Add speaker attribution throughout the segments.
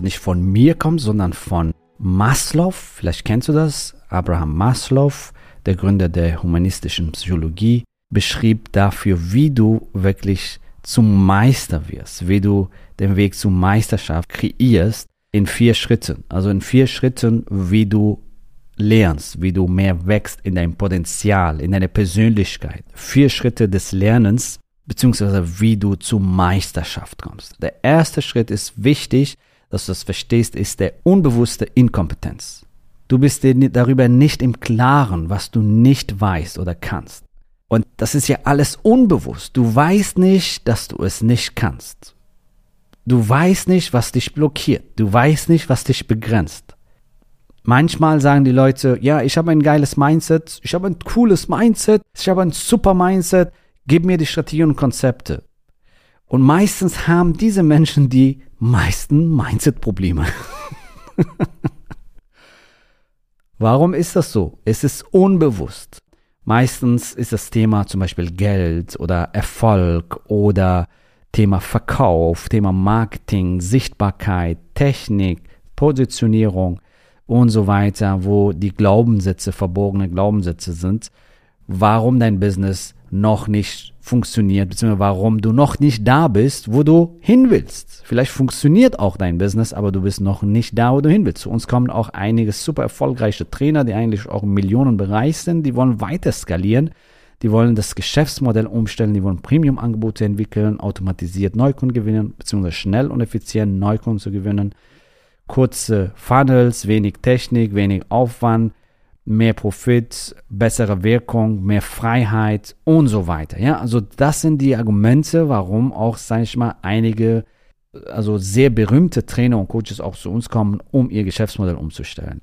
Speaker 1: nicht von mir kommt, sondern von Maslow, vielleicht kennst du das, Abraham Maslow, der Gründer der humanistischen Psychologie, beschrieb dafür, wie du wirklich zum Meister wirst, wie du den Weg zur Meisterschaft kreierst in vier Schritten. Also in vier Schritten, wie du lernst, wie du mehr wächst in deinem Potenzial, in deiner Persönlichkeit. Vier Schritte des Lernens, beziehungsweise wie du zur Meisterschaft kommst. Der erste Schritt ist wichtig, dass du das verstehst, ist der unbewusste Inkompetenz. Du bist dir darüber nicht im Klaren, was du nicht weißt oder kannst. Und das ist ja alles unbewusst. Du weißt nicht, dass du es nicht kannst. Du weißt nicht, was dich blockiert. Du weißt nicht, was dich begrenzt. Manchmal sagen die Leute, ja, ich habe ein geiles Mindset, ich habe ein cooles Mindset, ich habe ein super Mindset, gib mir die Strategien und Konzepte. Und meistens haben diese Menschen die meisten Mindset-Probleme. Warum ist das so? Es ist unbewusst. Meistens ist das Thema zum Beispiel Geld oder Erfolg oder Thema Verkauf, Thema Marketing, Sichtbarkeit, Technik, Positionierung und so weiter, wo die Glaubenssätze, verborgene Glaubenssätze sind, warum dein Business noch nicht funktioniert, beziehungsweise warum du noch nicht da bist, wo du hin willst. Vielleicht funktioniert auch dein Business, aber du bist noch nicht da, wo du hin willst. Zu uns kommen auch einige super erfolgreiche Trainer, die eigentlich auch im Millionenbereich sind, die wollen weiter skalieren, die wollen das Geschäftsmodell umstellen, die wollen Premium-Angebote entwickeln, automatisiert Neukunden gewinnen, beziehungsweise schnell und effizient Neukunden zu gewinnen. Kurze Funnels, wenig Technik, wenig Aufwand, mehr Profit, bessere Wirkung, mehr Freiheit und so weiter. Ja, also das sind die Argumente, warum auch, sage ich mal, einige, also sehr berühmte Trainer und Coaches auch zu uns kommen, um ihr Geschäftsmodell umzustellen.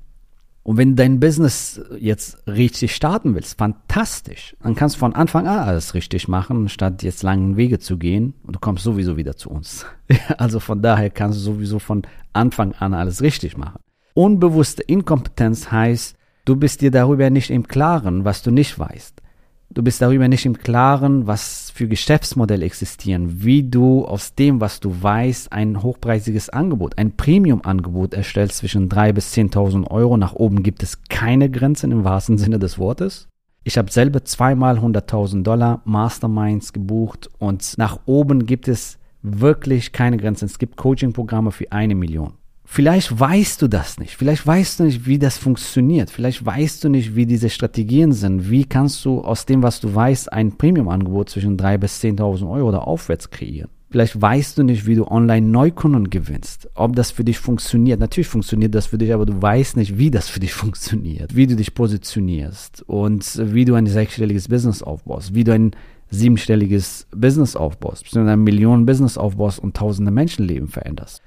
Speaker 1: Und wenn dein Business jetzt richtig starten willst, fantastisch, dann kannst du von Anfang an alles richtig machen, statt jetzt langen Wege zu gehen und du kommst sowieso wieder zu uns. also von daher kannst du sowieso von Anfang an alles richtig machen. Unbewusste Inkompetenz heißt, Du bist dir darüber nicht im Klaren, was du nicht weißt. Du bist darüber nicht im Klaren, was für Geschäftsmodelle existieren, wie du aus dem, was du weißt, ein hochpreisiges Angebot, ein Premium-Angebot erstellst zwischen 3.000 bis 10.000 Euro. Nach oben gibt es keine Grenzen im wahrsten Sinne des Wortes. Ich habe selber zweimal 100.000 Dollar Masterminds gebucht und nach oben gibt es wirklich keine Grenzen. Es gibt Coaching-Programme für eine Million. Vielleicht weißt du das nicht. Vielleicht weißt du nicht, wie das funktioniert. Vielleicht weißt du nicht, wie diese Strategien sind. Wie kannst du aus dem, was du weißt, ein Premium-Angebot zwischen 3.000 bis 10.000 Euro oder aufwärts kreieren? Vielleicht weißt du nicht, wie du online Neukunden gewinnst. Ob das für dich funktioniert. Natürlich funktioniert das für dich, aber du weißt nicht, wie das für dich funktioniert. Wie du dich positionierst und wie du ein sechsstelliges Business aufbaust. Wie du ein siebenstelliges Business aufbaust. Beziehungsweise ein Millionen Business aufbaust und tausende Menschenleben veränderst.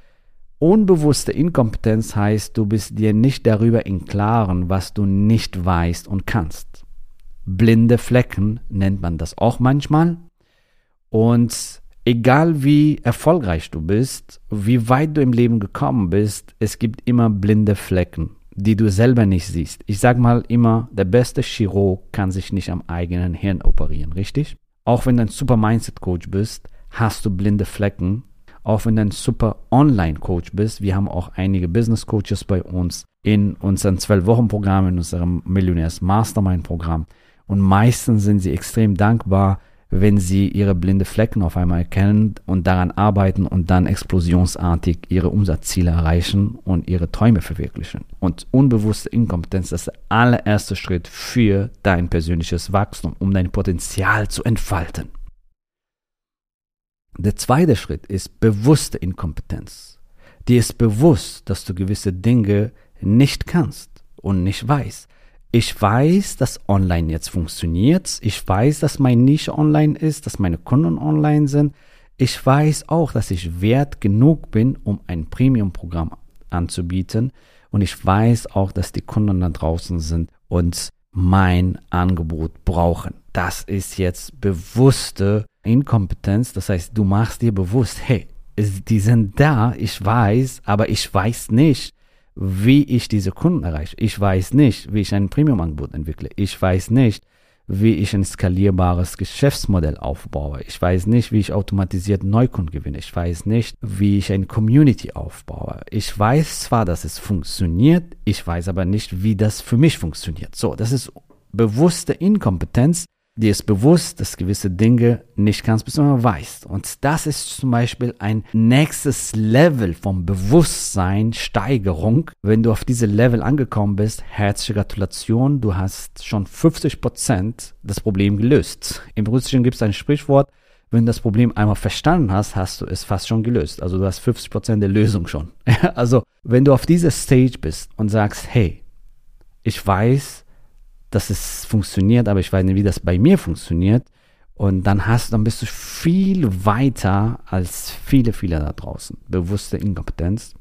Speaker 1: Unbewusste Inkompetenz heißt, du bist dir nicht darüber im Klaren, was du nicht weißt und kannst. Blinde Flecken nennt man das auch manchmal. Und egal wie erfolgreich du bist, wie weit du im Leben gekommen bist, es gibt immer blinde Flecken, die du selber nicht siehst. Ich sage mal immer, der beste Chirurg kann sich nicht am eigenen Hirn operieren, richtig? Auch wenn du ein super Mindset Coach bist, hast du blinde Flecken auch wenn du ein super Online-Coach bist. Wir haben auch einige Business-Coaches bei uns in unserem 12-Wochen-Programm, in unserem Millionärs-Mastermind-Programm. Und meistens sind sie extrem dankbar, wenn sie ihre blinde Flecken auf einmal erkennen und daran arbeiten und dann explosionsartig ihre Umsatzziele erreichen und ihre Träume verwirklichen. Und unbewusste Inkompetenz ist der allererste Schritt für dein persönliches Wachstum, um dein Potenzial zu entfalten. Der zweite Schritt ist bewusste Inkompetenz. Dir ist bewusst, dass du gewisse Dinge nicht kannst und nicht weißt. Ich weiß, dass online jetzt funktioniert. Ich weiß, dass mein Nische online ist, dass meine Kunden online sind. Ich weiß auch, dass ich wert genug bin, um ein Premium-Programm anzubieten. Und ich weiß auch, dass die Kunden da draußen sind und mein Angebot brauchen. Das ist jetzt bewusste Inkompetenz. Das heißt, du machst dir bewusst, hey, die sind da, ich weiß, aber ich weiß nicht, wie ich diese Kunden erreiche. Ich weiß nicht, wie ich ein Premium-Angebot entwickle. Ich weiß nicht, wie ich ein skalierbares Geschäftsmodell aufbaue. Ich weiß nicht, wie ich automatisiert Neukunden gewinne. Ich weiß nicht, wie ich eine Community aufbaue. Ich weiß zwar, dass es funktioniert, ich weiß aber nicht, wie das für mich funktioniert. So, das ist bewusste Inkompetenz, dir ist bewusst, dass gewisse Dinge nicht kannst, bis du weißt. Und das ist zum Beispiel ein nächstes Level von Bewusstsein, Steigerung. Wenn du auf diese Level angekommen bist, herzliche Gratulation, du hast schon 50 Prozent das Problem gelöst. Im Russischen gibt es ein Sprichwort, wenn du das Problem einmal verstanden hast, hast du es fast schon gelöst. Also du hast 50 Prozent der Lösung schon. also wenn du auf dieser Stage bist und sagst, hey, ich weiß, dass es funktioniert, aber ich weiß nicht, wie das bei mir funktioniert. Und dann hast, dann bist du viel weiter als viele, viele da draußen. Bewusste Inkompetenz.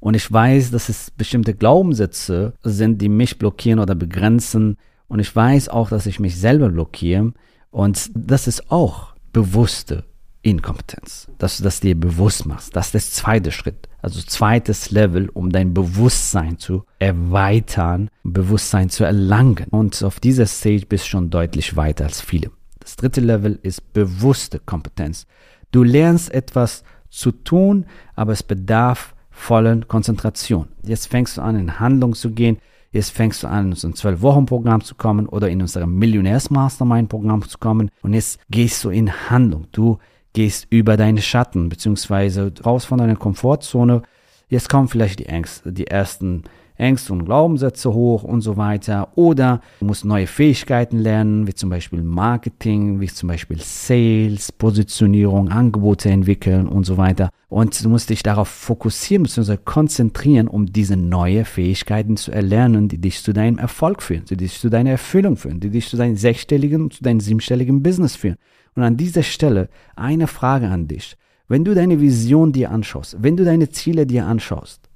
Speaker 1: Und ich weiß, dass es bestimmte Glaubenssätze sind, die mich blockieren oder begrenzen. Und ich weiß auch, dass ich mich selber blockiere. Und das ist auch bewusste Inkompetenz, dass du das dir bewusst machst. Das ist der zweite Schritt. Also zweites Level, um dein Bewusstsein zu erweitern, Bewusstsein zu erlangen. Und auf dieser Stage bist du schon deutlich weiter als viele. Das dritte Level ist bewusste Kompetenz. Du lernst etwas zu tun, aber es bedarf vollen Konzentration. Jetzt fängst du an, in Handlung zu gehen. Jetzt fängst du an, in unser 12-Wochen-Programm zu kommen oder in unser Millionärs-Mastermind-Programm zu kommen. Und jetzt gehst du in Handlung. Du gehst über deine Schatten, beziehungsweise raus von deiner Komfortzone. Jetzt kommen vielleicht die Ängste, die ersten Ängste und Glaubenssätze hoch und so weiter. Oder du musst neue Fähigkeiten lernen, wie zum Beispiel Marketing, wie zum Beispiel Sales, Positionierung, Angebote entwickeln und so weiter. Und du musst dich darauf fokussieren bzw. konzentrieren, um diese neue Fähigkeiten zu erlernen, die dich zu deinem Erfolg führen, die dich zu deiner Erfüllung führen, die dich zu deinem sechsstelligen, zu deinem siebenstelligen Business führen. Und an dieser Stelle eine Frage an dich. Wenn du deine Vision dir anschaust, wenn du deine Ziele dir anschaust,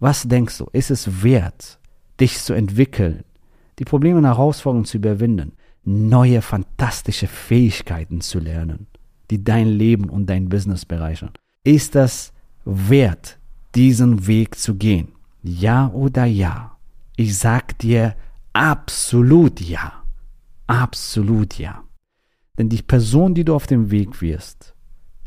Speaker 1: was denkst du, ist es wert, dich zu entwickeln, die Probleme und Herausforderungen zu überwinden, neue fantastische Fähigkeiten zu lernen, die dein Leben und dein Business bereichern? Ist das wert, diesen Weg zu gehen? Ja oder ja? Ich sag dir absolut ja. Absolut ja. Denn die Person, die du auf dem Weg wirst,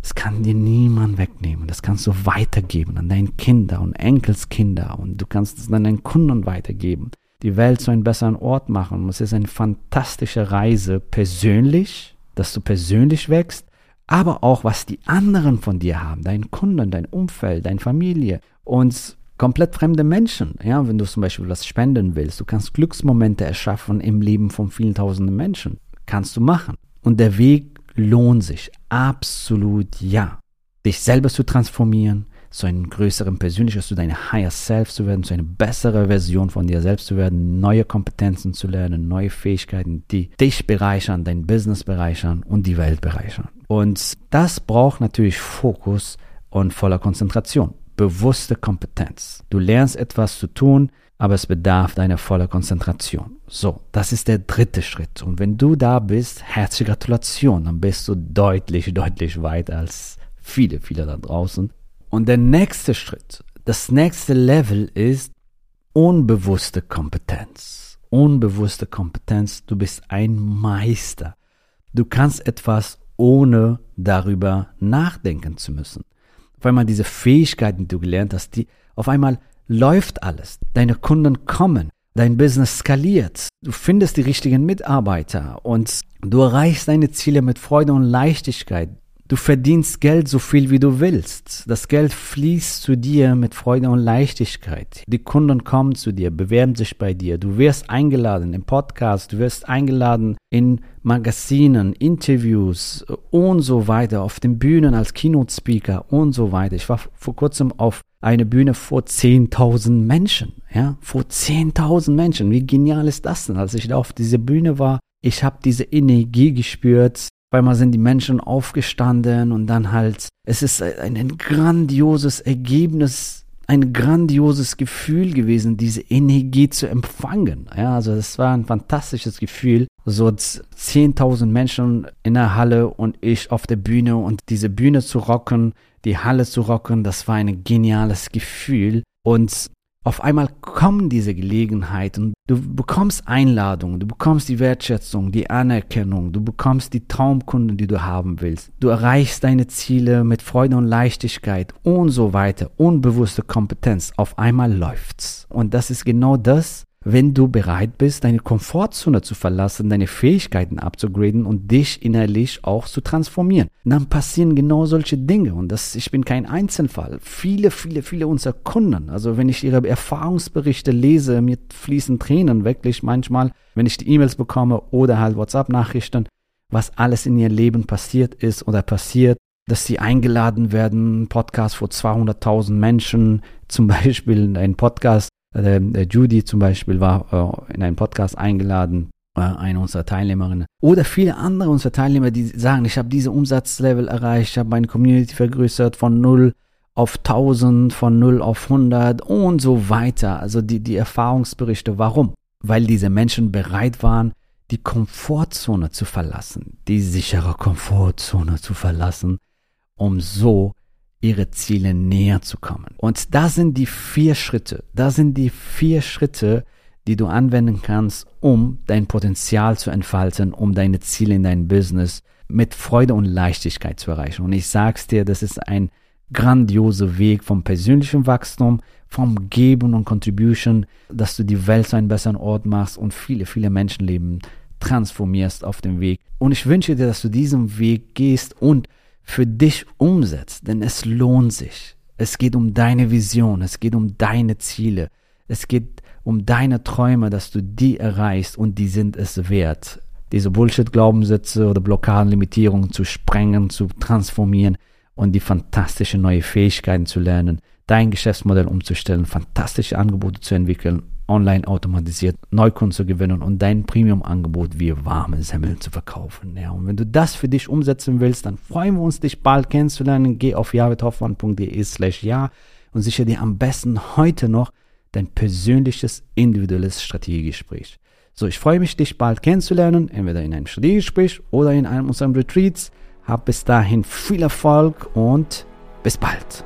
Speaker 1: das kann dir niemand wegnehmen. Das kannst du weitergeben an deine Kinder und Enkelskinder und du kannst es an deinen Kunden weitergeben. Die Welt zu einem besseren Ort machen. Und es ist eine fantastische Reise persönlich, dass du persönlich wächst, aber auch was die anderen von dir haben, deinen Kunden, dein Umfeld, deine Familie und komplett fremde Menschen. Ja, wenn du zum Beispiel was spenden willst, du kannst Glücksmomente erschaffen im Leben von vielen tausenden Menschen. Kannst du machen. Und der Weg lohnt sich. Absolut ja. Dich selber zu transformieren, zu einem größeren Persönliches, zu deinem Higher Self zu werden, zu einer besseren Version von dir selbst zu werden, neue Kompetenzen zu lernen, neue Fähigkeiten, die dich bereichern, dein Business bereichern und die Welt bereichern. Und das braucht natürlich Fokus und voller Konzentration, bewusste Kompetenz. Du lernst etwas zu tun, aber es bedarf deiner voller Konzentration. So, das ist der dritte Schritt. Und wenn du da bist, herzliche Gratulation, dann bist du deutlich, deutlich weiter als viele, viele da draußen. Und der nächste Schritt, das nächste Level ist unbewusste Kompetenz. Unbewusste Kompetenz, du bist ein Meister. Du kannst etwas ohne darüber nachdenken zu müssen. Auf einmal diese Fähigkeiten, die du gelernt hast, die auf einmal läuft alles. Deine Kunden kommen dein Business skaliert. Du findest die richtigen Mitarbeiter und du erreichst deine Ziele mit Freude und Leichtigkeit. Du verdienst Geld so viel wie du willst. Das Geld fließt zu dir mit Freude und Leichtigkeit. Die Kunden kommen zu dir, bewerben sich bei dir. Du wirst eingeladen im Podcast, du wirst eingeladen in Magazinen, Interviews und so weiter, auf den Bühnen als Keynote-Speaker und so weiter. Ich war vor kurzem auf eine Bühne vor 10.000 Menschen, ja, vor 10.000 Menschen. Wie genial ist das denn? Als ich da auf dieser Bühne war, ich habe diese Energie gespürt, weil mal sind die Menschen aufgestanden und dann halt, es ist ein, ein grandioses Ergebnis, ein grandioses Gefühl gewesen, diese Energie zu empfangen. Ja, also es war ein fantastisches Gefühl. So 10.000 Menschen in der Halle und ich auf der Bühne und diese Bühne zu rocken, die Halle zu rocken, das war ein geniales Gefühl. Und auf einmal kommen diese Gelegenheiten. Du bekommst Einladungen, du bekommst die Wertschätzung, die Anerkennung, du bekommst die Traumkunden, die du haben willst. Du erreichst deine Ziele mit Freude und Leichtigkeit und so weiter. Unbewusste Kompetenz. Auf einmal läuft's. Und das ist genau das, wenn du bereit bist, deine Komfortzone zu verlassen, deine Fähigkeiten abzugraden und dich innerlich auch zu transformieren. dann passieren genau solche Dinge und das, ich bin kein Einzelfall. Viele, viele, viele unserer Kunden, also wenn ich ihre Erfahrungsberichte lese, mir fließen Tränen wirklich manchmal, wenn ich die E-Mails bekomme oder halt WhatsApp-Nachrichten, was alles in ihr Leben passiert ist oder passiert, dass sie eingeladen werden, Podcast vor 200.000 Menschen, zum Beispiel in einen Podcast Judy zum Beispiel war äh, in einen Podcast eingeladen, äh, eine unserer Teilnehmerinnen. Oder viele andere unserer Teilnehmer, die sagen, ich habe diese Umsatzlevel erreicht, ich habe meine Community vergrößert von 0 auf 1000, von 0 auf 100 und so weiter. Also die, die Erfahrungsberichte. Warum? Weil diese Menschen bereit waren, die Komfortzone zu verlassen, die sichere Komfortzone zu verlassen, um so ihre Ziele näher zu kommen. Und da sind die vier Schritte, da sind die vier Schritte, die du anwenden kannst, um dein Potenzial zu entfalten, um deine Ziele in deinem Business mit Freude und Leichtigkeit zu erreichen. Und ich sag's dir, das ist ein grandioser Weg vom persönlichen Wachstum, vom Geben und Contribution, dass du die Welt zu einem besseren Ort machst und viele, viele Menschenleben transformierst auf dem Weg. Und ich wünsche dir, dass du diesen Weg gehst und für dich umsetzt, denn es lohnt sich. Es geht um deine Vision, es geht um deine Ziele, es geht um deine Träume, dass du die erreichst und die sind es wert. Diese Bullshit-Glaubenssätze oder Blockaden, Limitierungen zu sprengen, zu transformieren und die fantastische neue Fähigkeiten zu lernen, dein Geschäftsmodell umzustellen, fantastische Angebote zu entwickeln online automatisiert Neukunden zu gewinnen und dein Premium-Angebot wie warme Semmeln zu verkaufen. Ja, und wenn du das für dich umsetzen willst, dann freuen wir uns, dich bald kennenzulernen. Geh auf javethoffmann.de slash ja und sichere dir am besten heute noch dein persönliches, individuelles Strategiegespräch. So, ich freue mich, dich bald kennenzulernen, entweder in einem Strategiegespräch oder in einem unserer Retreats. Hab bis dahin viel Erfolg und bis bald.